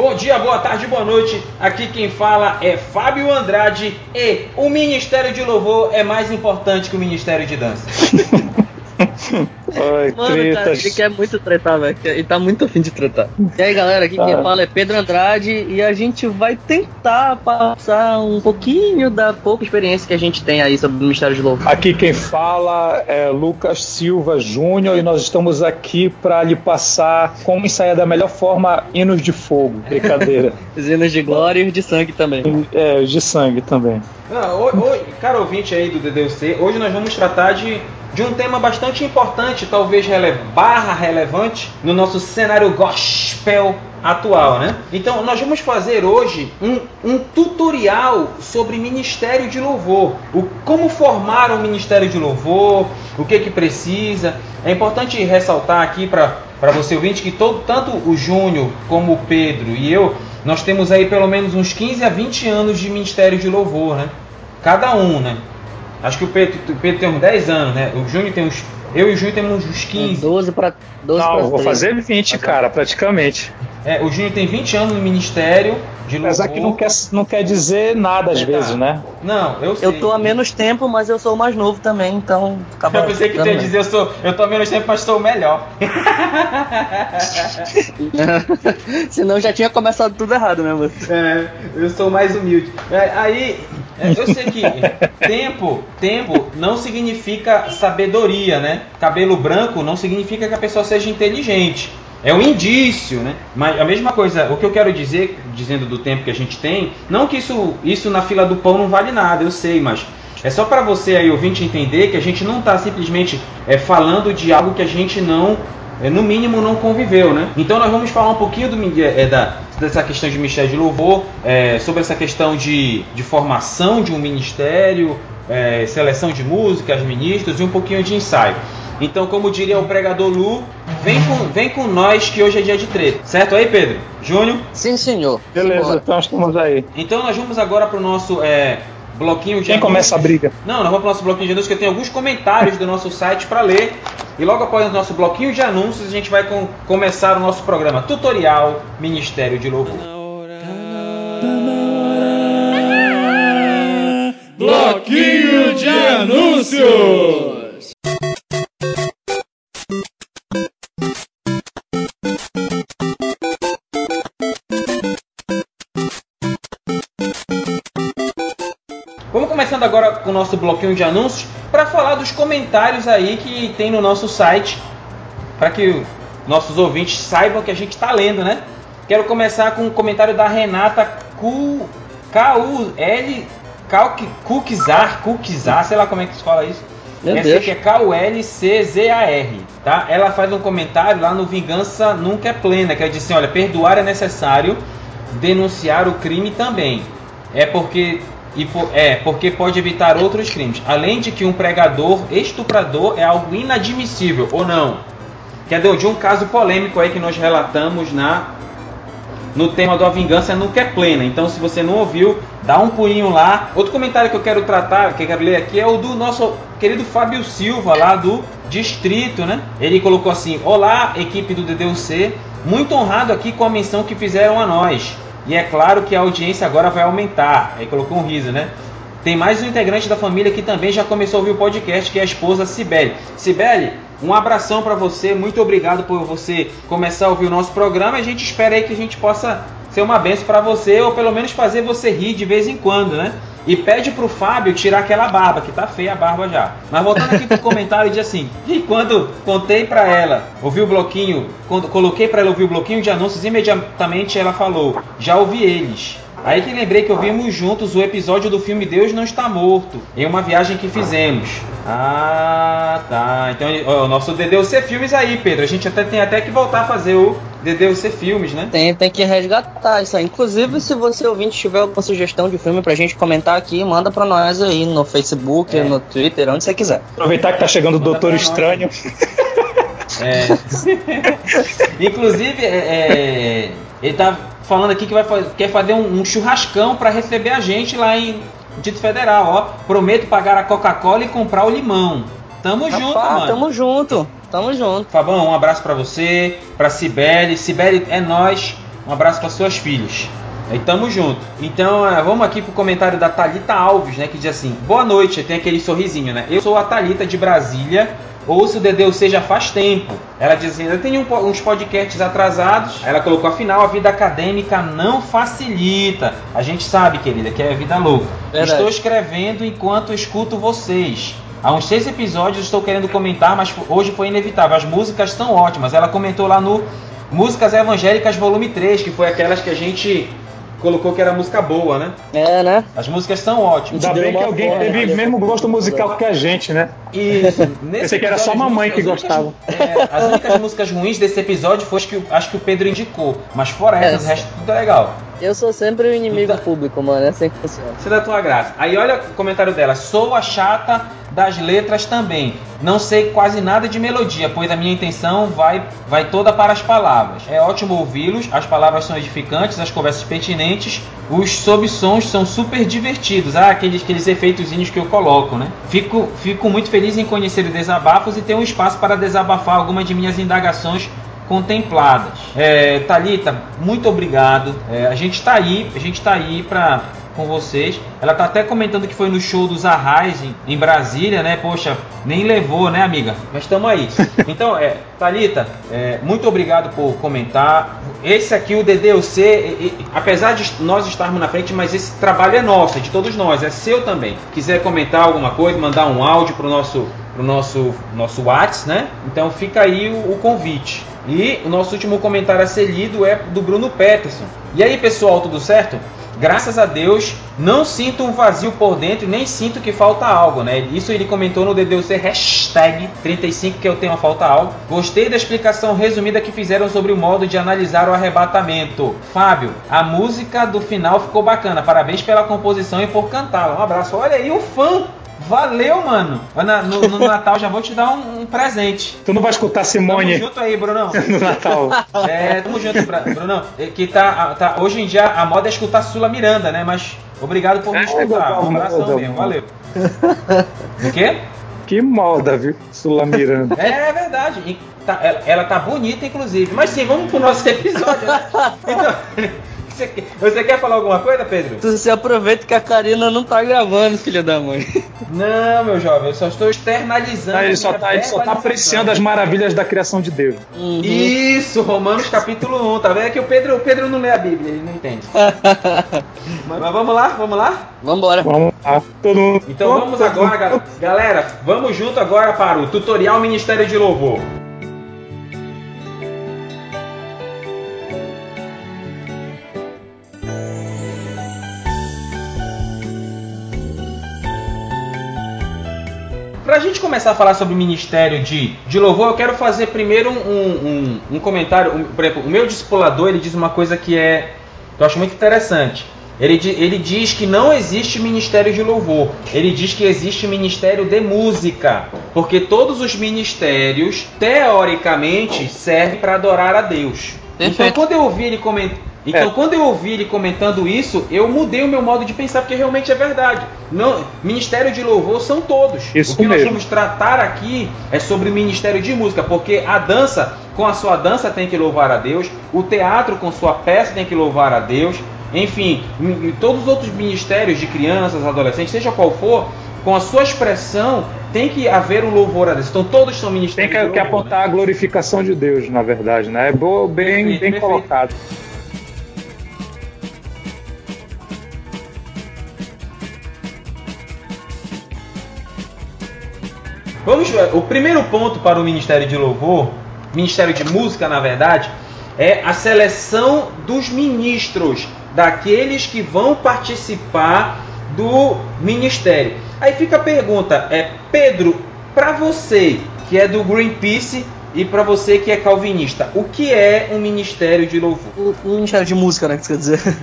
Bom dia, boa tarde, boa noite. Aqui quem fala é Fábio Andrade e o Ministério de Louvor é mais importante que o Ministério de Dança. Ai, Mano, tretas. cara, ele quer muito tretar, velho. Ele tá muito afim de tretar. E aí, galera, aqui tá. quem fala é Pedro Andrade e a gente vai tentar passar um pouquinho da pouca experiência que a gente tem aí sobre o Ministério de Louvor. Aqui quem fala é Lucas Silva Júnior e nós estamos aqui para lhe passar como ensaiar da melhor forma hinos de fogo. Brincadeira. os hinos de glória e os de sangue também. É, os de sangue também. Ah, oi, cara ouvinte aí do DDC, hoje nós vamos tratar de de um tema bastante importante, talvez rele barra relevante, no nosso cenário gospel atual, né? Então, nós vamos fazer hoje um, um tutorial sobre ministério de louvor, o como formar um ministério de louvor, o que que precisa. É importante ressaltar aqui para para você ouvinte que todo, tanto o Júnior como o Pedro e eu, nós temos aí pelo menos uns 15 a 20 anos de ministério de louvor, né? Cada um, né? Acho que o Pedro, o Pedro tem uns 10 anos, né? O Júnior tem uns. Eu e o Júnior temos uns 15. 12 para 12 Não, pra vou fazer 20, cara, praticamente. É, o Júnior tem 20 anos no ministério de louvor. Apesar que não quer, não quer dizer nada às é, vezes, tá. né? Não, eu sei. Eu tô há menos tempo, mas eu sou o mais novo também, então acaba Eu pensei que tu ia dizer eu sou, eu tô há menos tempo, mas sou o melhor. Senão já tinha começado tudo errado, né, você? É, eu sou o mais humilde. É, aí, eu sei que tempo, tempo não significa sabedoria, né? Cabelo branco não significa que a pessoa seja inteligente. É um indício, né? Mas a mesma coisa, o que eu quero dizer, dizendo do tempo que a gente tem, não que isso, isso na fila do pão não vale nada, eu sei, mas é só para você aí ouvinte entender que a gente não está simplesmente é, falando de algo que a gente não, é, no mínimo, não conviveu, né? Então nós vamos falar um pouquinho do, é, da, dessa questão de ministério de louvor, é, sobre essa questão de, de formação de um ministério, é, seleção de músicas, ministros e um pouquinho de ensaio. Então, como diria o pregador Lu, vem com, vem com nós que hoje é dia de treta. Certo aí, Pedro? Júnior? Sim, senhor. Beleza, então estamos aí. Então nós vamos agora para o nosso é, bloquinho Quem começa a briga? Não, nós vamos para o nosso bloquinho de anúncios, que eu tenho alguns comentários do nosso site para ler. E logo após o nosso bloquinho de anúncios, a gente vai com, começar o nosso programa tutorial Ministério de Louvor. Bloquinho de anúncios! Nosso bloquinho de anúncios para falar dos comentários aí que tem no nosso site, para que nossos ouvintes saibam que a gente está lendo, né? Quero começar com um comentário da Renata Q, K-U-L Kukizar, Kukizar, sei lá como é que se fala isso. Meu Essa Deus. aqui é K-U-L-C-Z-A-R, tá? Ela faz um comentário lá no Vingança Nunca é Plena, que ela diz assim, olha, perdoar é necessário, denunciar o crime também. É porque e é, porque pode evitar outros crimes. Além de que um pregador estuprador é algo inadmissível, ou não? Que é de um caso polêmico aí que nós relatamos na no tema da vingança nunca é plena. Então, se você não ouviu, dá um pulinho lá. Outro comentário que eu quero tratar, que eu quero ler aqui, é o do nosso querido Fábio Silva, lá do Distrito, né? Ele colocou assim: Olá, equipe do DDUC, muito honrado aqui com a menção que fizeram a nós. E é claro que a audiência agora vai aumentar. Aí colocou um riso, né? Tem mais um integrante da família que também já começou a ouvir o podcast, que é a esposa Cibele. Cibele, um abração para você. Muito obrigado por você começar a ouvir o nosso programa. A gente espera aí que a gente possa ser uma benção para você, ou pelo menos fazer você rir de vez em quando, né? E pede pro Fábio tirar aquela barba, que tá feia a barba já. Mas voltando aqui pro comentário, diz assim: E quando contei para ela, ouvi o bloquinho, quando coloquei para ela ouvir o bloquinho de anúncios, imediatamente ela falou: Já ouvi eles. Aí que lembrei que ouvimos juntos o episódio do filme Deus Não Está Morto, em uma viagem que fizemos. Ah, tá. Então, ó, o nosso DDUC Filmes aí, Pedro. A gente até tem até que voltar a fazer o DDUC Filmes, né? Tem, tem que resgatar isso aí. Inclusive, se você ouvinte tiver alguma sugestão de filme pra gente comentar aqui, manda pra nós aí no Facebook, é. no Twitter, onde você quiser. Aproveitar que tá chegando o Doutor Estranho. É. Inclusive, é, é, ele tá falando aqui que vai, quer fazer um, um churrascão para receber a gente lá em Dito Federal, ó. Prometo pagar a Coca-Cola e comprar o limão. Tamo Rapaz, junto, mano. Tamo junto. Tamo junto. Fabão, um abraço para você, pra Cibele. Cibele, é nós. Um abraço para suas filhas. E tamo junto. Então, é, vamos aqui pro comentário da Talita Alves, né? Que diz assim: Boa noite, tem aquele sorrisinho, né? Eu sou a Talita de Brasília. Ouço o Dedeu Seja faz tempo. Ela diz assim: Eu tenho um, uns podcasts atrasados. Ela colocou: Afinal, a vida acadêmica não facilita. A gente sabe, querida, que é a vida louca. Verdade. Estou escrevendo enquanto escuto vocês. Há uns seis episódios estou querendo comentar, mas hoje foi inevitável. As músicas são ótimas. Ela comentou lá no Músicas Evangélicas Volume 3, que foi aquelas que a gente colocou que era música boa, né? É, né? As músicas são ótimas. Ainda bem que alguém forma, teve né? mesmo gosto musical que a gente, né? Isso. Nesse Pensei que era só mamãe as que únicas- gostava. é, as únicas músicas ruins desse episódio foi as que, o- as que o Pedro indicou. Mas fora essas, É. o resto tudo é legal. Eu sou sempre o inimigo Então- público, mano. É assim que funciona. É da tua graça. Aí olha o comentário dela. Sou a chata das letras também. Não sei quase nada de melodia, pois a minha intenção vai, vai toda para as palavras. É ótimo ouvi-los, as palavras são edificantes, as conversas pertinentes, os sob-sons são super divertidos. Ah, aqueles, aqueles efeitozinhos que eu coloco, né? Fico, fico muito feliz em conhecer os desabafos e ter um espaço para desabafar algumas de minhas indagações contempladas. É, Talita, muito obrigado. É, a gente está aí, a gente está aí para com vocês. Ela tá até comentando que foi no show dos Arrais em, em Brasília, né? Poxa, nem levou, né, amiga? Mas estamos aí. Então, é, Thalita, é, muito obrigado por comentar. Esse aqui, o DDUC, e- e- apesar de nós estarmos na frente, mas esse trabalho é nosso, é de todos nós, é seu também. Quiser comentar alguma coisa, mandar um áudio pro nosso pro nosso nosso Whats, né? Então fica aí o, o convite. E o nosso último comentário a ser lido é do Bruno Peterson. E aí, pessoal, tudo certo? Graças a Deus, não sinto um vazio por dentro, nem sinto que falta algo, né? Isso ele comentou no DDUC hashtag 35 que eu tenho a falta algo. Gostei da explicação resumida que fizeram sobre o modo de analisar o arrebatamento. Fábio, a música do final ficou bacana. Parabéns pela composição e por cantá-la. Um abraço. Olha aí o fã. Valeu, mano. Na- No, no Natal já vou te dar um, um presente. Tu não vai escutar Tamo Simone junto aí, Brunão. no Natal. É, tamo junto, Brunão. É Que tá, tá, hoje em dia a moda é escutar Sula Miranda, né? Mas obrigado por me É, escutar. Um abração moda. mesmo, valeu. O quê? Que moda, viu? Sula Miranda. É verdade. E tá- ela, ela tá bonita, inclusive. Mas sim, vamos pro nosso episódio, né? Então, você, quer- você quer falar alguma coisa, Pedro? Tu se aproveita que a Karina não tá gravando, filha da mãe. Não, meu jovem, eu só estou externalizando. Ah, ele a só tá, ele só tá apreciando as maravilhas da criação de Deus. Uhum. Isso, Romanos capítulo 1, tá vendo? É que o Pedro, o Pedro não lê a Bíblia, ele não entende. Mas, mas vamos lá, vamos lá? Vambora. Vamos lá. Todo mundo. Então vamos agora, galera. Galera, vamos junto agora para o tutorial Ministério de Louvor. Pra gente começar a falar sobre o Ministério de, de Louvor, eu quero fazer primeiro um, um, um comentário. Um, por exemplo, o meu discipulador ele diz uma coisa que é que eu acho muito interessante. Ele, ele diz que não existe ministério de louvor. Ele diz que existe ministério de música. Porque todos os ministérios, teoricamente, servem para adorar a Deus. Então, Perfeito. quando eu ouvi ele coment... então, É. quando eu ouvi ele comentando isso, eu mudei o meu modo de pensar, porque realmente é verdade. Não, ministério de louvor são todos. Isso o que nós mesmo. vamos tratar aqui é sobre o ministério de música, porque a dança, com a sua dança, tem que louvar a Deus, o teatro, com sua peça, tem que louvar a Deus, enfim, todos os outros ministérios de crianças, adolescentes, seja qual for, com a sua expressão, tem que haver um louvor a Deus. Então, todos são Tem ministérios que, de que louvor, né? apontar a glorificação de Deus, na verdade, né? É bem, Perfeito, bem perfeito. colocado. Vamos ver. O primeiro ponto para o Ministério de Louvor, Ministério de Música, na verdade, é a seleção dos ministros, daqueles que vão participar do ministério. Aí fica a pergunta, é Pedro, para você que é do Greenpeace e para você que é calvinista, o que é um ministério de louvor? O, o Ministério de Música, né? Que você quer dizer?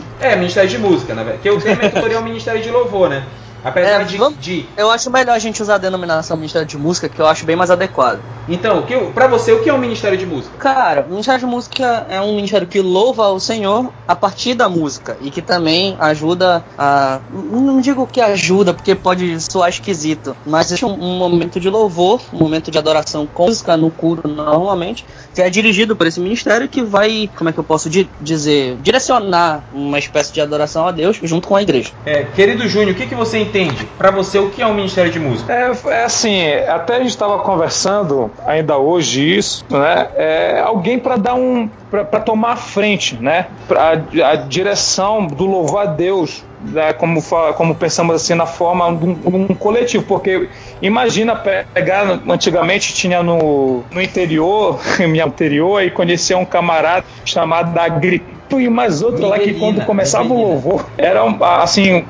É, ministério de música, na verdade. Que o tema é tutorial Ministério de Louvor, né? Apesar É, de, vamos- de Eu acho melhor a gente usar a denominação Ministério de Música, que eu acho bem mais adequado. Então, que, pra você, o que é um ministério de música? Cara, o Ministério de Música é um ministério que louva o Senhor a partir da música e que também ajuda a. Não digo que ajuda, porque pode soar esquisito, mas existe um, um momento de louvor, um momento de adoração com música no culto normalmente, que é dirigido por esse ministério que vai, como é que eu posso di dizer, direcionar uma espécie de adoração a Deus junto com a igreja. É, querido Júnior, o que, que você entende? Pra você, o que é um ministério de música? É, é assim, até a gente estava conversando ainda hoje isso, né? É alguém para dar um, para tomar a frente, né? Pra, a direção do louvor a Deus, né? como, como pensamos assim na forma de um, um coletivo, porque imagina pegar antigamente tinha no, no interior, minha anterior, e conhecia um camarada chamado Agripe e mais outro lá que quando começava o louvor era assim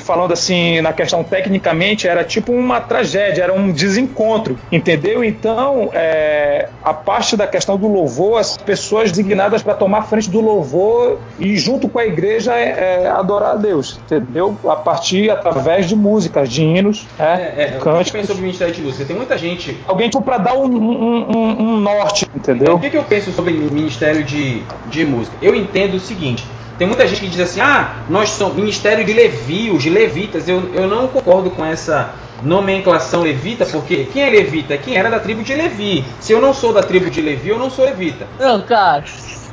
falando assim na questão tecnicamente era tipo uma tragédia era um desencontro entendeu então é, a parte da questão do louvor as pessoas designadas para tomar frente do louvor e junto com a igreja é, é, adorar a Deus entendeu a partir através de músicas de hinos É, é, é, o cânticos pensa sobre o ministério de música? Tem muita gente. alguém tipo para dar um, um- um- um norte O entendeu que, que eu penso sobre ministério de, de música? Eu entendo o seguinte. Tem muita gente que diz assim, ah, nós somos ministério de levios, de levitas. Eu, eu não concordo com essa nomenclação levita, porque quem é levita? Quem era da tribo de Levi. Se eu não sou da tribo de Levi, eu não sou levita. Não, cara.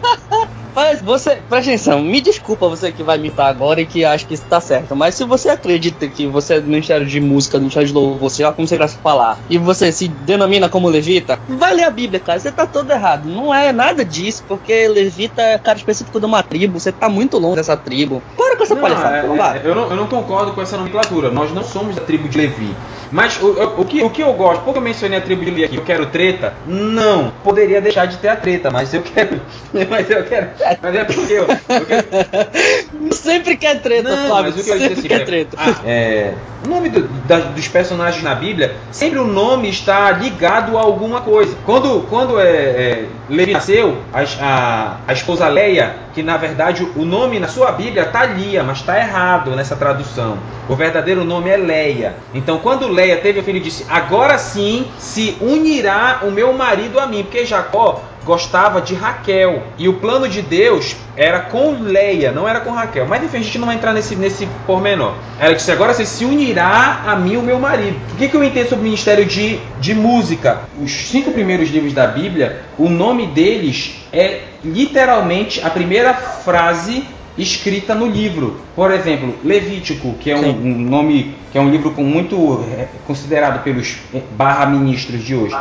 Mas você, presta atenção, me desculpa você que vai imitar agora e que acha que isso tá certo, mas se você acredita que você é do Ministério de Música, do Ministério de Louvor, sei lá como você gosta de falar, e você se denomina como levita, vai ler a Bíblia, cara, você tá todo errado. Não é nada disso, porque levita é cara específico de uma tribo, você tá muito longe dessa tribo. Para com essa Não, palhaçada, é, é, eu, não, eu não concordo com essa nomenclatura. Nós não somos da tribo de Levi. Mas o, o- o que, o que eu gosto, porque eu mencionei a tribo de Levi aqui, eu quero treta? Não. Poderia deixar de ter a treta, mas eu quero. Mas eu quero. Mas é porque eu. eu quero- Sempre quer treta, Não, Flávio, mas o que eu disse sempre assim, quer é- treta. ah, é, o nome do- da- dos personagens na Bíblia, sempre o nome está ligado a alguma coisa. Quando, quando é, é, Levi nasceu, a, a, a esposa Leia, que na verdade o nome na sua Bíblia está Lia, mas está errado nessa tradução. O verdadeiro nome é Leia. Então quando Leia teve o filho, disse: Agora sim se unirá o meu marido a mim, porque Jacó gostava de Raquel. E o plano de Deus era com Leia, não era com Raquel. Mas enfim, a gente não vai entrar nesse, nesse pormenor. Ela disse: agora você se unirá a mim, o meu marido. O que, que eu entendo sobre o ministério de, de música? Os cinco primeiros livros da Bíblia, o nome deles é literalmente a primeira frase escrita no livro. Por exemplo, Levítico, que é um, um nome, que é um livro com muito é, considerado pelos é, barra ministros de hoje.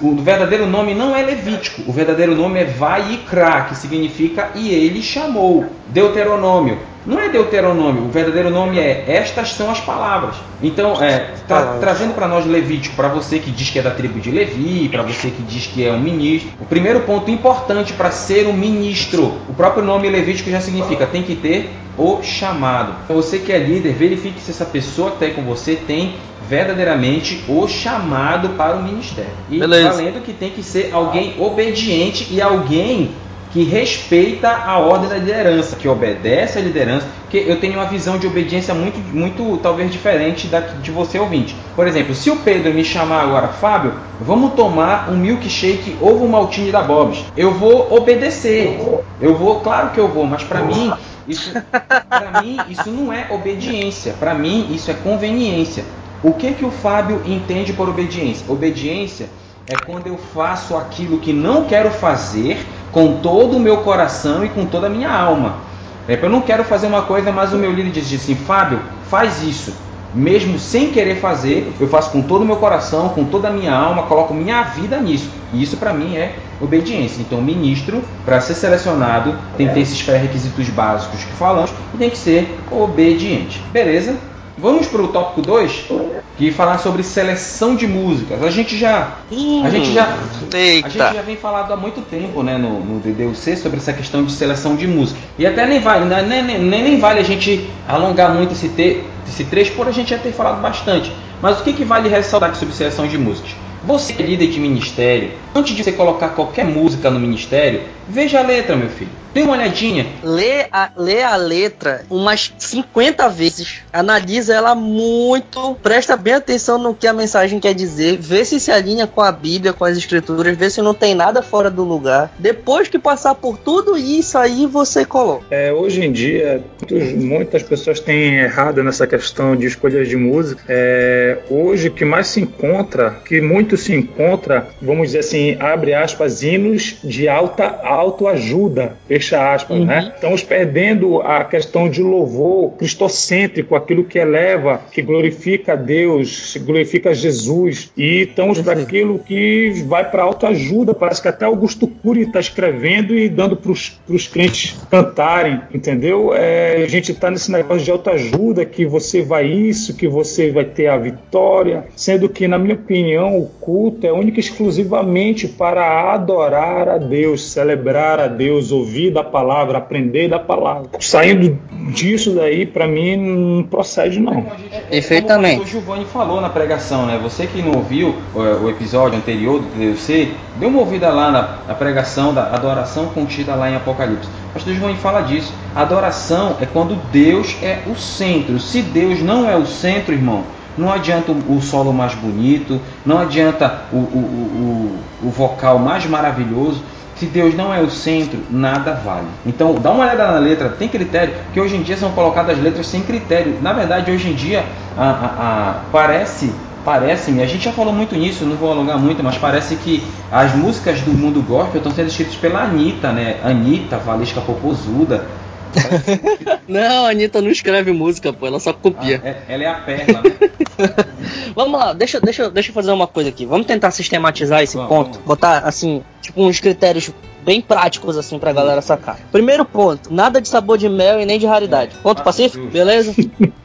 O verdadeiro nome não é Levítico, o verdadeiro nome é Vaikra, que significa e ele chamou. Deuteronômio. Não é Deuteronômio, o verdadeiro nome é Estas são as palavras. Então, é, tra- trazendo para nós Levítico, para você que diz que é da tribo de Levi, para você que diz que é um ministro, o primeiro ponto importante para ser um ministro, o próprio nome Levítico já significa tem que ter o chamado. Então, você que é líder, verifique se essa pessoa que está aí com você tem verdadeiramente o chamado para o ministério. E Beleza. valendo que tem que ser alguém obediente e alguém que respeita a ordem da liderança, que obedece à liderança, porque eu tenho uma visão de obediência muito, muito talvez diferente da de você ouvinte. Por exemplo, se o Pedro me chamar agora, Fábio, vamos tomar um milkshake ovo maltine da Bob's, eu vou obedecer. Eu vou, claro que eu vou, mas para mim isso, para mim isso não é obediência. Para mim isso é conveniência. O que que o Fábio entende por obediência? Obediência é quando eu faço aquilo que não quero fazer com todo o meu coração e com toda a minha alma. É, eu não quero fazer uma coisa, mas o meu líder diz assim, Fábio, faz isso. Mesmo sem querer fazer, eu faço com todo o meu coração, com toda a minha alma, coloco minha vida nisso. E isso para mim é obediência. Então, ministro, para ser selecionado, tem que ter esses pré-requisitos básicos que falamos e tem que ser obediente. Beleza? Vamos para o tópico 2, que falar sobre seleção de músicas. A gente já a gente já a Eita. gente já vem falado há muito tempo, né, no, no DDUC sobre essa questão de seleção de música. E até nem vale, né, nem, nem, nem, nem vale a gente alongar muito esse, te, esse trecho, por a gente já ter falado bastante. Mas o que, que vale ressaltar aqui sobre seleção de músicas? Você é líder de ministério, antes de você colocar qualquer música no ministério, Veja a letra, meu filho. Dê uma olhadinha. Lê a, lê a letra umas 50 vezes. Analisa ela muito. Presta bem atenção no que a mensagem quer dizer. Vê se se alinha com a Bíblia, com as escrituras. Vê se não tem nada fora do lugar. Depois que passar por tudo isso aí, você coloca. É, hoje em dia, muitos, muitas pessoas têm errado nessa questão de escolhas de música. É, hoje, o que mais se encontra, que muito se encontra, vamos dizer assim, abre aspas, hinos de alta autoajuda fecha aspas, uhum. né? Estamos perdendo a questão de louvor cristocêntrico, aquilo que eleva, que glorifica a Deus, glorifica Jesus, e estamos para aquilo que vai para autoajuda. Parece que até Augusto Cury está escrevendo e dando para os crentes cantarem, entendeu? É, a gente está nesse negócio de autoajuda, que você vai isso, que você vai ter a vitória, sendo que, na minha opinião, o culto é único e exclusivamente para adorar a Deus, celebrar a Deus, ouvir da palavra, aprender da palavra. Saindo disso daí, para mim, não procede não. Perfeitamente. Como o Giovanni falou na pregação, né? Você que não ouviu o, episódio anterior do TDC, dê uma ouvida lá na, na pregação da adoração contida lá em Apocalipse. O pastor Giovanni fala disso. Adoração é quando Deus é o centro. Se Deus não é o centro, irmão, não adianta o solo mais bonito, não adianta o, o, o, o vocal mais maravilhoso, se Deus não é o centro, nada vale. Então, dá uma olhada na letra, tem critério, que hoje em dia são colocadas letras sem critério. Na verdade, hoje em dia, a, a, a, parece parece-me, a gente já falou muito nisso, não vou alongar muito, mas parece que as músicas do mundo gospel estão sendo escritas pela Anitta, né? Anitta, Valesca Popozuda. não, a Anitta não escreve música, pô, ela só copia. Ah, é, ela é a perna, né? vamos lá, deixa, deixa, deixa eu fazer uma coisa aqui. Vamos tentar sistematizar esse vamos, ponto. Vamos. Botar, assim, tipo, uns critérios bem práticos, assim, pra galera sacar. Primeiro ponto, nada de sabor de mel e nem de raridade. Ponto ah, pacífico? Beleza?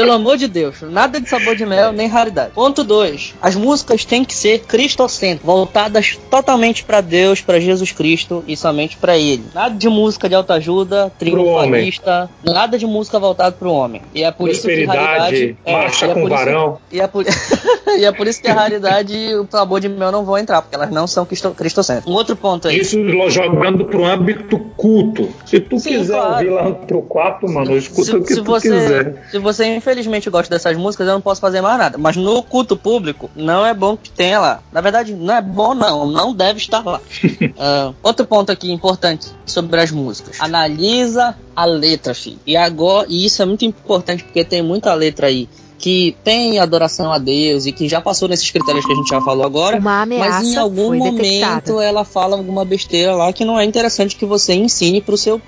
Pelo amor de Deus, nada de sabor de mel nem raridade. Ponto 2. As músicas têm que ser cristocêntricas, voltadas totalmente para Deus, para Jesus Cristo e somente para Ele. Nada de música de autoajuda, triunfalista, nada de música voltada para o homem. E é por isso que raridade. Marcha é, com é varão. Isso, e, é por, e é por isso que a raridade e o sabor de mel não vão entrar, porque elas não são cristocêntricas. Um outro ponto aí. Isso jogando pro âmbito culto. Se tu Sim, quiser claro. ouvir lá pro quarto, mano, escuta se, o que se tu você, quiser. Se você infelizmente gosto dessas músicas, eu não posso fazer mais nada. Mas no culto público, não é bom que tenha lá. Na verdade, não é bom, não. Não deve estar lá. uh, outro ponto aqui importante sobre as músicas. Analisa a letra, filho. E agora, e isso é muito importante porque tem muita letra aí que tem adoração a Deus e que já passou nesses critérios que a gente já falou agora, mas em algum momento detectada. ela fala alguma besteira lá que não é interessante que você ensine para seu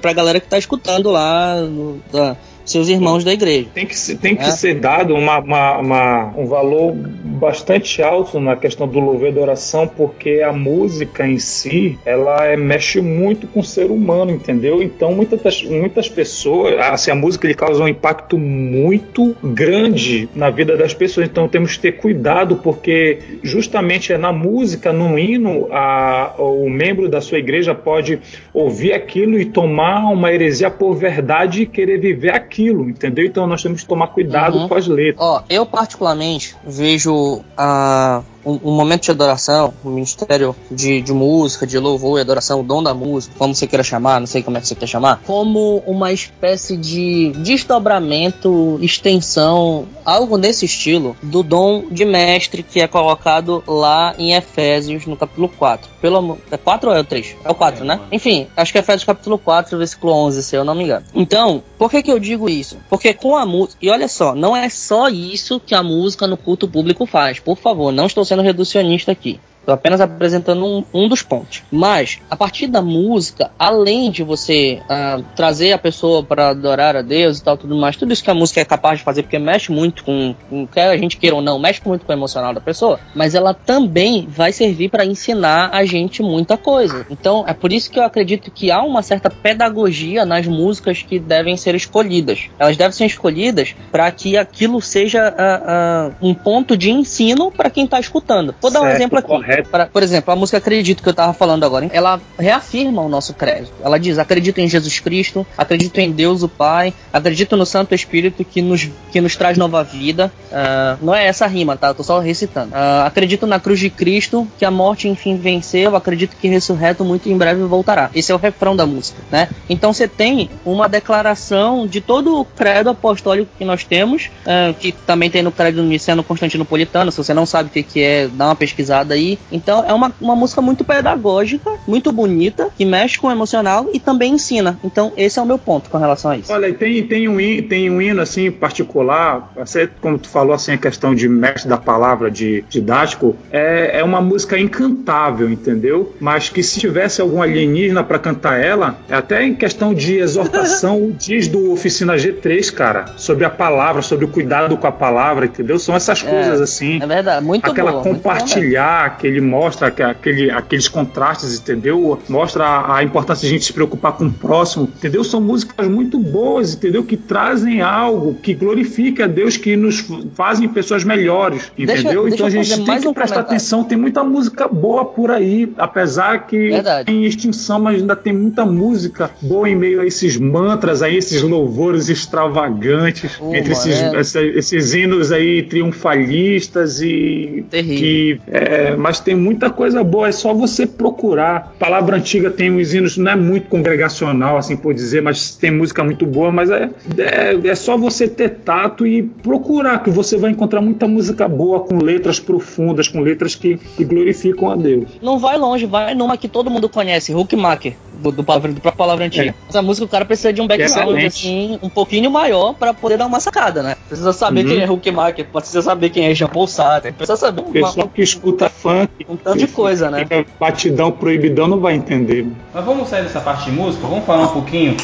pra galera que tá escutando lá no, da, seus irmãos da igreja. Tem que, tem que é. ser dado uma, uma, uma, um valor bastante alto na questão do louvor e adoração, porque a música em si, ela é, mexe muito com o ser humano, entendeu? Então muitas, muitas pessoas, assim, a música ele causa um impacto muito grande na vida das pessoas, então temos que ter cuidado, porque justamente é na música, no hino, a, o membro da sua igreja pode ouvir aquilo e tomar uma heresia por verdade e querer viver aquilo aquilo, entendeu? Então nós temos que tomar cuidado uhum. com as letras. Ó, eu particularmente vejo a um, um, momento de adoração, um ministério de, de música, de louvor e adoração, o dom da música, como você queira chamar, não sei como é que você quer chamar, como uma espécie de desdobramento, extensão, algo nesse estilo, do dom de mestre que é colocado lá em Efésios, no capítulo 4. Pelo, é 4 ou é o 3? É o 4, é, né? Mano. Enfim, acho que é Efésios capítulo 4, versículo 11, se eu não me engano. Então, por que que eu digo isso? Porque com a música, e olha só, não é só isso que a música no culto público faz. Por favor, não estou sendo reducionista aqui. Estou apenas apresentando um, um, dos pontos. Mas, a partir da música, além de você uh, trazer a pessoa para adorar a Deus e tal, tudo mais, tudo isso que a música é capaz de fazer, porque mexe muito com, com quer a gente queira ou não, mexe muito com o emocional da pessoa, mas ela também vai servir para ensinar a gente muita coisa. Então, é por isso que eu acredito que há uma certa pedagogia nas músicas que devem ser escolhidas. Elas devem ser escolhidas para que aquilo seja uh, uh, um ponto de ensino para quem está escutando. Vou dar um exemplo aqui. correto. Pra, por exemplo, a música Acredito que eu tava falando agora, hein? ela reafirma o nosso credo. Ela diz: acredito em Jesus Cristo, acredito em Deus o Pai, acredito no Santo Espírito que nos, que nos traz nova vida. Uh, não é essa rima, tá? Eu tô só recitando. Uh, acredito na cruz de Cristo, que a morte enfim venceu, acredito que ressurreto muito em breve voltará. Esse é o refrão da música, né? Então você tem uma declaração de todo o credo apostólico que nós temos, uh, que também tem no credo niceno constantinopolitano, se você não sabe o que é, dá uma pesquisada aí. Então é uma, uma música muito pedagógica, muito bonita, que mexe com o emocional e também ensina. Então esse é o meu ponto com relação a isso. Olha, tem, tem, um, tem um hino assim particular, você, como tu falou assim, a questão de mestre da palavra, de didático, é, é uma música encantável, entendeu? Mas que se tivesse algum alienígena para cantar ela, é até em questão de exortação, diz do Oficina G3, cara, sobre a palavra, sobre o cuidado com a palavra, entendeu? São essas é, coisas assim. É verdade, muito Aquela boa, compartilhar, que ele mostra aquele, aqueles contrastes, entendeu? Mostra a, a importância de a gente se preocupar com o próximo, entendeu? São músicas muito boas, entendeu? Que trazem algo que glorifica a Deus, que nos fazem pessoas melhores, entendeu? Deixa, então a gente tem que um prestar atenção, tem muita música boa por aí, apesar que Verdade. tem extinção, mas ainda tem muita música boa em meio a esses mantras aí, esses louvores extravagantes, uh, entre esses, é. esses, esses, hinos aí triunfalistas e Terrível. que é, mas tem muita coisa boa, é só você procurar. A palavra antiga tem uns hinos, não é muito congregacional, assim por dizer, mas tem música muito boa, mas é, é, é só você ter tato e procurar, que você vai encontrar muita música boa com letras profundas, com letras que, que glorificam a Deus. Não vai longe, vai numa que todo mundo conhece, Hookmaker, do, do, palavra, do palavra antiga. É. Essa música o cara precisa de um background assim, um pouquinho maior para poder dar uma sacada, né? Precisa saber uhum. quem é Hookmaker, precisa saber quem é Jean Paul Sartre, precisa saber. O pessoal que escuta funk, um tanto de coisa, né? Batidão, proibidão não vai entender. Mas vamos sair dessa parte de música, vamos falar um pouquinho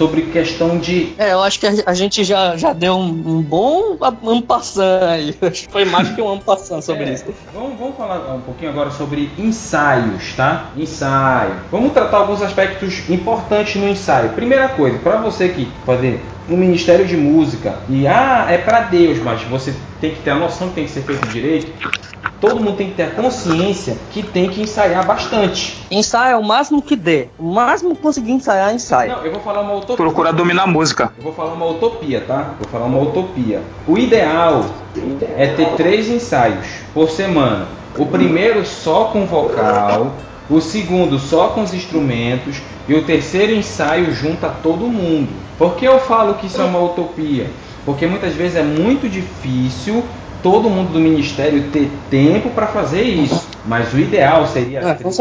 sobre questão de. É, eu acho que a, gente já, já deu um, um bom ano passando aí. Foi mais que um ano passando sobre é, isso. Vamos, vamos falar um pouquinho agora sobre ensaios, tá? Ensaio. Vamos tratar alguns aspectos importantes no ensaio. Primeira coisa, para você que fazer um ministério de música e ah, é para Deus, mas você tem que ter a noção que tem que ser feito direito todo mundo tem que ter a consciência que tem que ensaiar bastante. Ensaia o máximo que dê. O máximo que conseguir ensaiar, ensaia. Não, eu vou falar uma utopia. Procurar dominar a música. Eu vou falar uma utopia, tá? Vou falar uma utopia. O ideal é ter três ensaios por semana. O primeiro só com vocal, o segundo só com os instrumentos e o terceiro ensaio junta todo mundo. Por que eu falo que isso é uma utopia? Porque muitas vezes é muito difícil todo mundo do ministério ter tempo para fazer isso. Mas o ideal seria, ah, três,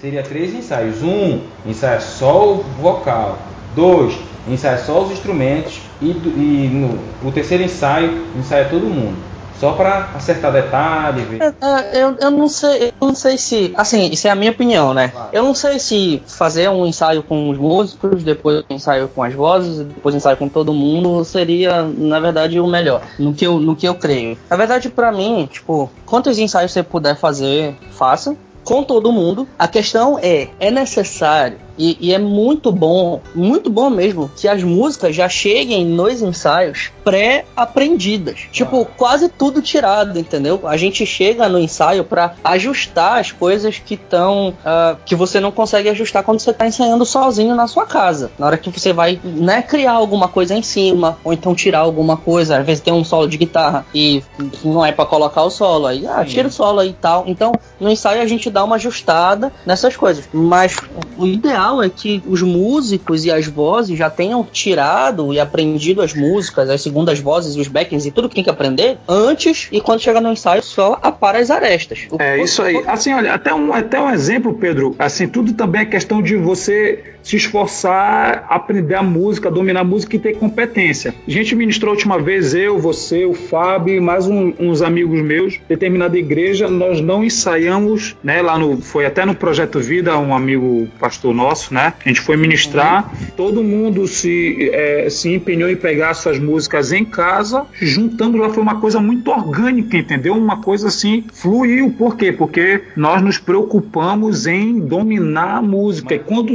seria três ensaios. Um, ensaia só o vocal. Dois, ensaia só os instrumentos. E, e no, o terceiro ensaio, ensaia todo mundo. Só para acertar detalhes. Ver. É, é, eu, eu não sei, eu não sei se, assim, isso é a minha opinião, né? Claro. Eu não sei se fazer um ensaio com os músicos, depois um ensaio com as vozes, depois um ensaio com todo mundo seria, na verdade, o melhor. No que eu, no que eu creio. Na verdade, para mim, tipo, quantos ensaios você puder fazer, faça com todo mundo. A questão é, é necessário e, e, é muito bom, muito bom mesmo, que as músicas já cheguem nos ensaios pré-aprendidas. Tipo, quase tudo tirado, entendeu? A gente chega no ensaio para ajustar as coisas que estão. Uh, ah, que você não consegue ajustar quando você tá ensaiando sozinho na sua casa. Na hora que você vai, né, criar alguma coisa em cima, ou então tirar alguma coisa. Às vezes tem um solo de guitarra e não é para colocar o solo. Aí, ah, tira o solo aí e tal. Então, no ensaio a gente dá uma ajustada nessas coisas. Mas o ideal é que os músicos e as vozes já tenham tirado e aprendido as músicas, as segundas vozes, os backings e tudo que tem que aprender antes e quando chegar no ensaio só apara as arestas. É isso aí. Assim, olha, até um, até um exemplo, Pedro. Assim, tudo também é questão de você se esforçar, aprender a música, dominar a música e ter competência. A gente ministrou a última vez, eu, você, o Fábio e mais um, uns amigos meus, determinada igreja, nós não ensaiamos, né? Lá no. Foi até no Projeto Vida, um amigo pastor nosso, né? A gente foi ministrar, uhum. todo mundo se, é, se empenhou em pegar suas músicas em casa, juntando lá, foi uma coisa muito orgânica, entendeu? Uma coisa assim, fluiu. Por quê? Porque nós nos preocupamos em dominar a música. E quando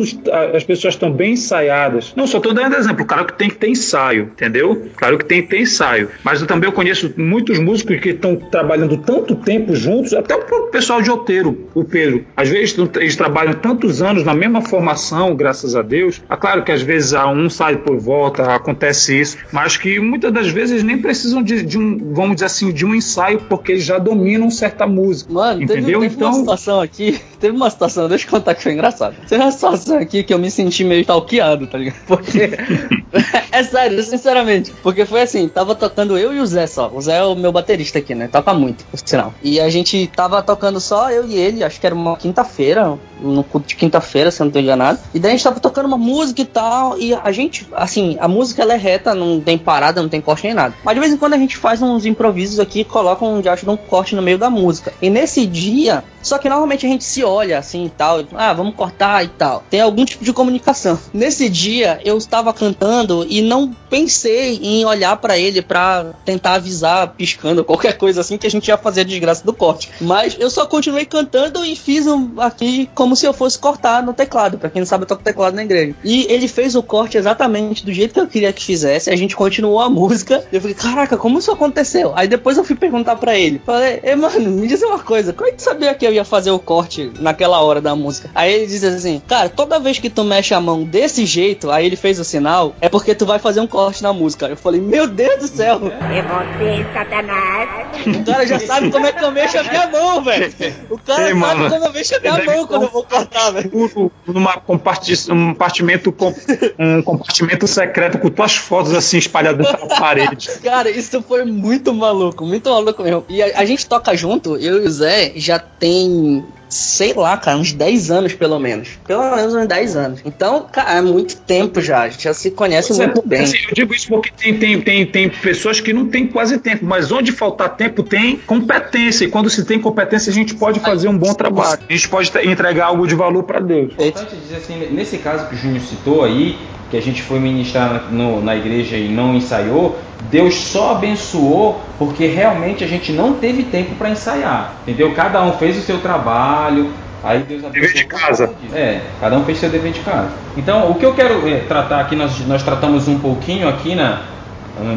as pessoas estão bem ensaiadas. Não só estou dando exemplo, claro que tem que ter ensaio, entendeu? Claro que tem que ter ensaio. Mas eu também conheço muitos músicos que estão trabalhando tanto tempo juntos, até o pessoal de Outeiro, o Pedro. Às vezes eles trabalham tantos anos na mesma formação, graças a Deus. É claro que às vezes um sai por volta, acontece isso, mas que muitas das vezes nem precisam de, de um, vamos dizer assim, de um ensaio, porque eles já dominam certa música. Mano, entendeu? Teve, teve então... uma situação aqui, teve uma situação, deixa eu contar que foi engraçado. Teve uma situação aqui que eu me senti meio stalkeado, tá ligado? Porque. é sério, sinceramente. Porque foi assim, tava tocando eu e o Zé só. O Zé é o meu baterista aqui, né? Toca muito, por sinal. E a gente tava tocando só eu e ele, acho que era uma quinta-feira, no culto de quinta-feira, se eu não tô enganado. E daí a gente tava tocando uma música e tal. E a gente, assim, a música ela é reta, não tem parada, não tem corte nem nada. Mas de vez em quando a gente faz uns improvisos aqui e coloca um diacho de um corte no meio da música. E nesse dia, só que normalmente a gente se olha assim e tal, ah, vamos cortar e tal. Tem algum tipo de comunicação. Nesse dia eu estava cantando e não pensei em olhar para ele para tentar avisar, piscando, qualquer coisa assim que a gente ia fazer a desgraça do corte. Mas eu só continuei cantando e fiz um, aqui como se eu fosse cortar no teclado. Para quem não sabe, eu toco teclado na igreja. E ele fez o corte exatamente do jeito que eu queria que fizesse. A gente continuou a música. Eu falei, caraca, como isso aconteceu? Aí depois eu fui perguntar para ele. Falei, mano, me diz uma coisa, como é que tu sabia que eu ia fazer o corte naquela hora da música. Aí ele diz assim: Cara, toda vez que tu mexe a mão desse jeito, aí ele fez o sinal, é porque tu vai fazer um corte na música. Eu falei: Meu Deus do céu! É você, Satanás! O cara já sabe como é que eu mexo a minha mão, velho. O cara Ei, sabe mano, como eu mexo a minha mão quando eu vou cortar, velho. Numa comparti um compartimento, um compartimento secreto com tuas fotos assim espalhadas na parede. Cara, isso foi muito maluco, muito maluco mesmo. E a, a gente toca junto, eu e o Zé já tem sei lá, cara, uns 10 anos pelo menos. Pelo menos uns 10 anos. Então, cara, é muito tempo já. A gente já se conhece Você, muito bem. Assim, eu digo isso porque tem, tem, tem, tem pessoas que não têm quase tempo, mas onde faltar tempo tem competência. E quando se tem competência, a gente pode fazer um bom trabalho. A gente pode entregar algo de valor para Deus. É importante dizer assim, nesse caso que o Júnior citou aí, que a gente foi ministrar no, na igreja e não ensaiou, Deus só abençoou porque realmente a gente não teve tempo para ensaiar, entendeu? Cada um fez o seu trabalho, aí Deus abençoou. Dever de casa. É, cada um fez seu dever de casa. Então, o que eu quero é, tratar aqui, nós, nós tratamos um pouquinho aqui na,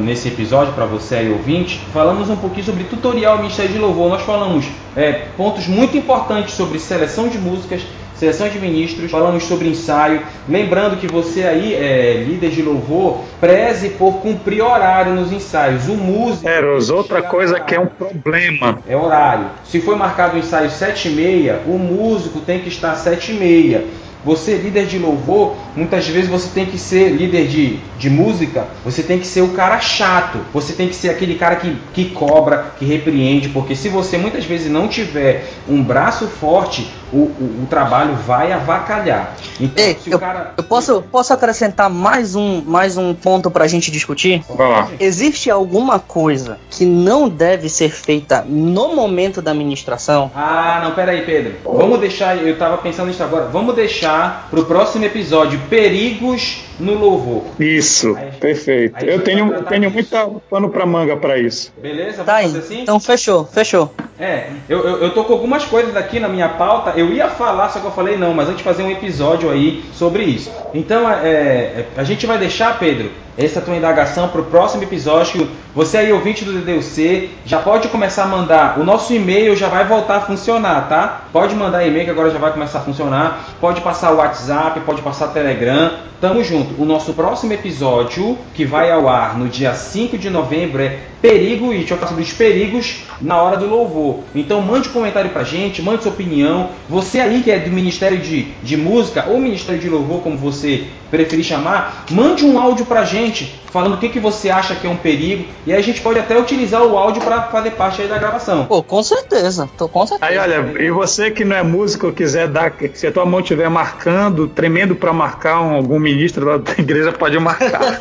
nesse episódio para você aí ouvinte, falamos um pouquinho sobre tutorial Ministério de Louvor. Nós falamos é, pontos muito importantes sobre seleção de músicas, seleção de ministros, falamos sobre ensaio. Lembrando que você aí, é, líder de louvor, preze por cumprir horário nos ensaios. O músico. Eros, outra coisa que é um problema. É horário. Se foi marcado o ensaio 7 e meia, o músico tem que estar 7 e meia. Você, líder de louvor, muitas vezes você tem que ser líder de, de música, você tem que ser o cara chato, você tem que ser aquele cara que, que cobra, que repreende, porque se você muitas vezes não tiver um braço forte, o, o, o trabalho vai avacalhar. Então, Ei, eu, cara... eu, posso, posso acrescentar mais um, mais um ponto para a gente discutir? Vai lá. Existe alguma coisa que não deve ser feita no momento da administração? Ah, não, pera aí, Pedro. Vamos deixar, eu estava pensando nisso agora, vamos deixar deixar para o próximo episódio perigos no louvor. Isso, gente, perfeito. Eu tenho, tenho muita pano para manga para isso. Beleza? Tá aí. Assim? Então fechou, fechou. É, eu, eu, eu, tô com algumas coisas aqui na minha pauta. Eu ia falar, só que eu falei não, mas antes fazer um episódio aí sobre isso. Então, é, é a gente vai deixar, Pedro, essa tua indagação para o próximo episódio. Você aí, ouvinte do DDUC, já pode começar a mandar. O nosso e-mail já vai voltar a funcionar, tá? Pode mandar e-mail que agora já vai começar a funcionar. Pode passar o WhatsApp, pode passar o Telegram. Tamo junto. O nosso próximo episódio, que vai ao ar no dia 5 de novembro, é perigo e falar sobre os perigos na hora do louvor. Então mande um comentário pra gente, mande sua opinião. Você aí que é do Ministério de, de Música ou Ministério de Louvor, como você preferir chamar, mande um áudio pra gente falando o que, que você acha que é um perigo. E aí a gente pode até utilizar o áudio para fazer parte aí da gravação. Pô, com certeza. Tô com certeza. Aí olha, e você que não é músico, quiser dar, se a tua mão estiver marcando, tremendo para marcar um, algum ministro da igreja, pode marcar.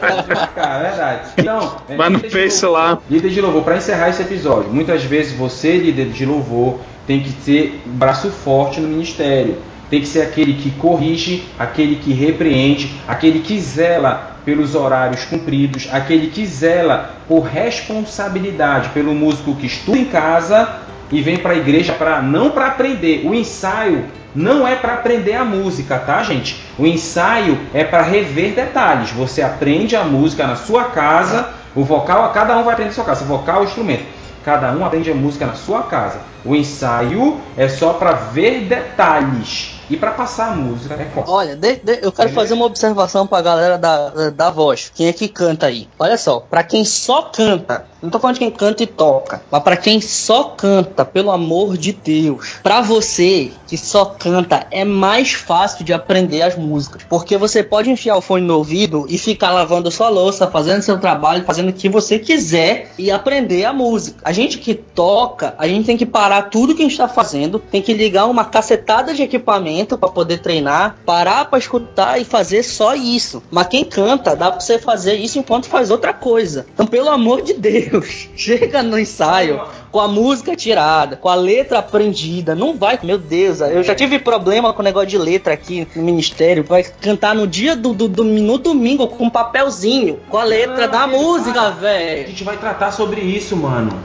pode marcar, é verdade. Então, Mas no Face lá. Líder de louvor, para encerrar esse episódio, muitas vezes você, líder de louvor, tem que ter braço forte no ministério tem que ser aquele que corrige, aquele que repreende, aquele que zela pelos horários cumpridos, aquele que zela por responsabilidade pelo músico que estuda em casa e vem para a igreja para não para aprender. O ensaio não é para aprender a música, tá, gente? O ensaio é para rever detalhes. Você aprende a música na sua casa, o vocal, cada um vai aprender na sua casa, o vocal, o instrumento. Cada um aprende a música na sua casa. O ensaio é só para ver detalhes. E para passar a música é como? Olha, de, de, eu quero fazer uma observação pra galera da, da voz. Quem é que canta aí? Olha só, pra quem só canta, não tô falando de quem canta e toca, mas pra quem só canta, pelo amor de Deus, pra você que só canta, é mais fácil de aprender as músicas. Porque você pode enfiar o fone no ouvido e ficar lavando sua louça, fazendo seu trabalho, fazendo o que você quiser e aprender a música. A gente que toca, a gente tem que parar tudo que a gente tá fazendo, tem que ligar uma cacetada de equipamento para poder treinar, parar para escutar e fazer só isso. Mas quem canta, dá para você fazer isso enquanto faz outra coisa. Então, pelo amor de Deus, chega no ensaio com a música tirada, com a letra aprendida. Não vai, meu Deus, eu já tive problema com o negócio de letra aqui no ministério. Vai cantar no dia do, do, do no domingo com um papelzinho, com a letra da música, velho. A gente vai tratar sobre isso, mano.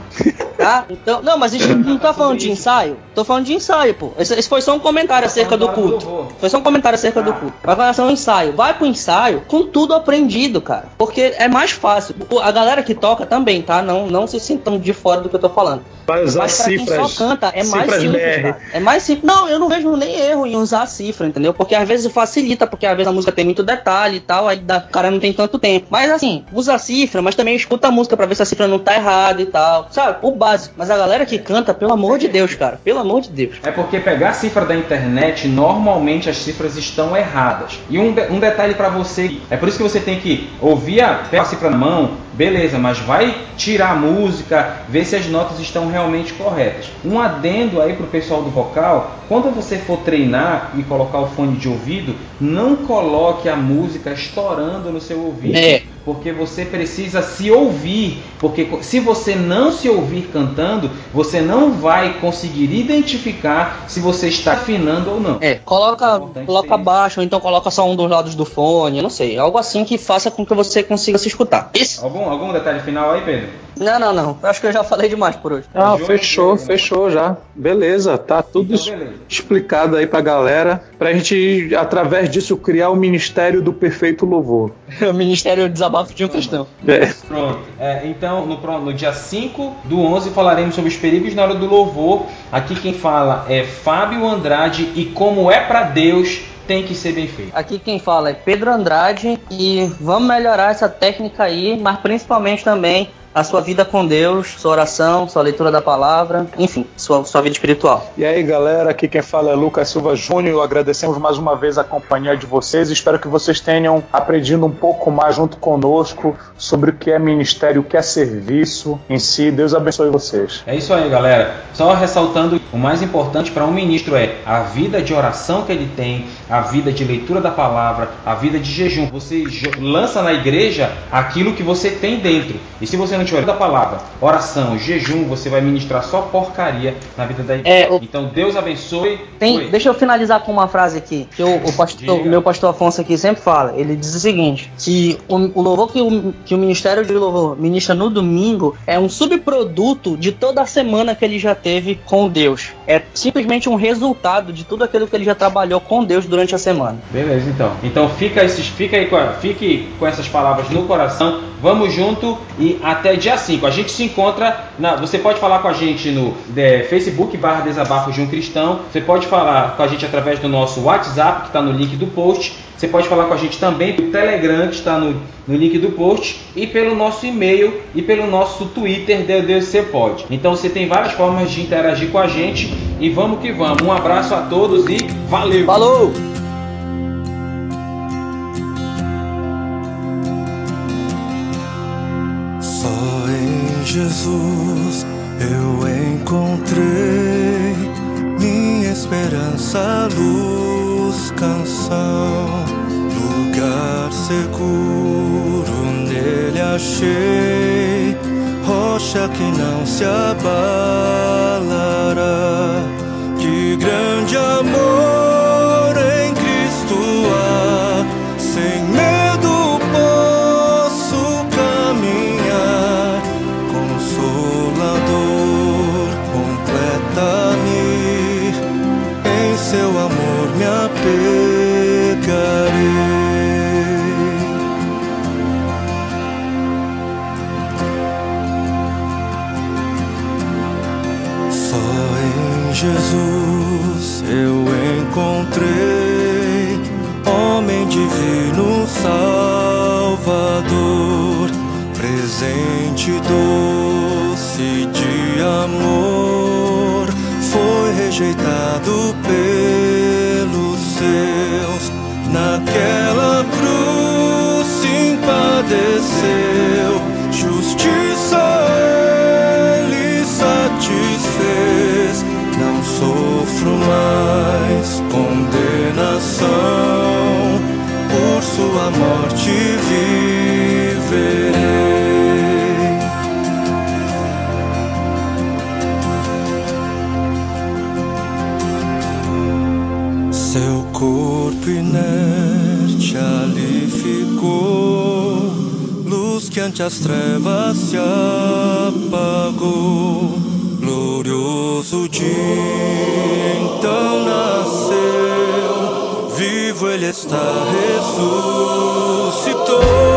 Tá? Então, não, mas a gente não tá falando de ensaio. Tô falando de ensaio, pô. Esse, esse foi só um comentário acerca do culto. Foi só um comentário acerca do culto. Vai relação ao ensaio. Vai pro ensaio com tudo aprendido, cara. Porque é mais fácil. A galera que toca também, tá? Não, não se sintam de fora do que eu tô falando. Vai usar Mas pra cifras. Quem só canta, é mais simples. Cara. É mais simples. Não, eu não vejo nem erro em usar a cifra, entendeu? Porque às vezes facilita, porque às vezes a música tem muito detalhe e tal, aí o cara não tem tanto tempo. Mas assim, usa a cifra, mas também escuta a música pra ver se a cifra não tá errada e tal. Sabe? O básico. Mas a galera que canta, pelo amor de Deus, cara. Pelo amor de Deus. É porque pegar a cifra da internet, normalmente as cifras estão erradas. E um, de, um detalhe para você, é por isso que você tem que ouvir a, a cifra na mão, beleza, mas vai tirar a música, ver se as notas estão realmente corretas. Um adendo aí pro pessoal do vocal, quando você for treinar e colocar o fone de ouvido, não coloque a música estourando no seu ouvido. É. Porque você precisa se ouvir. Porque se você não se ouvir cantando, você não vai conseguir identificar se você está afinando ou não. É, coloca, coloca baixo, ou então coloca só um dos lados do fone, não sei. Algo assim que faça com que você consiga se escutar. Isso. Algum, algum detalhe final aí, Pedro? Não, não, não. Acho que eu já falei demais por hoje. Ah, fechou, fechou já. Beleza, tá tudo então, beleza. explicado aí pra galera. Pra gente, através disso, criar o Ministério do Perfeito Louvor. o Ministério do Desabafo de um Cristão. É. Pronto. É, então, no, no dia 5 do 11, falaremos sobre os perigos na hora do louvor. Aqui quem fala é Fábio Andrade e como é para Deus tem que ser bem feito. Aqui quem fala é Pedro Andrade e vamos melhorar essa técnica aí, mas principalmente também a sua vida com Deus, sua oração, sua leitura da palavra, enfim, sua, sua vida espiritual. E aí, galera, aqui quem fala é Lucas Silva Júnior. Agradecemos mais uma vez a companhia de vocês. Espero que vocês tenham aprendido um pouco mais junto conosco sobre o que é ministério, o que é serviço em si. Deus abençoe vocês. É isso aí, galera. Só ressaltando, o mais importante para um ministro é a vida de oração que ele tem, a vida de leitura da palavra, a vida de jejum. Você lança na igreja aquilo que você tem dentro. E se você não tiver da palavra, oração, jejum, você vai ministrar só porcaria na vida da igreja. É, o... Então Deus abençoe. Tem, deixa eu finalizar com uma frase aqui que o, o, pastor, o meu pastor Afonso aqui sempre fala. Ele diz o seguinte: que o, o louvor que o, que o ministério de louvor ministra no domingo é um subproduto de toda a semana que ele já teve com Deus. É simplesmente um resultado de tudo aquilo que ele já trabalhou com Deus durante a semana. Beleza, então. Então fica esses, fica aí, fique com essas palavras no coração. Vamos junto e até dia 5. A gente se encontra. Na, você pode falar com a gente no é, Facebook barra Desabafo de um Cristão. Você pode falar com a gente através do nosso WhatsApp, que está no link do post. Você pode falar com a gente também pelo Telegram, que está no, no link do post, e pelo nosso e-mail e pelo nosso Twitter, DDC Pode. Então você tem várias formas de interagir com a gente e vamos que vamos. Um abraço a todos e valeu! Falou! Jesus eu encontrei minha esperança, luz, canção lugar seguro nele achei, rocha que não se abalará. as trevas se apagou, glorioso dia então nasceu, vivo ele está, ressuscitou.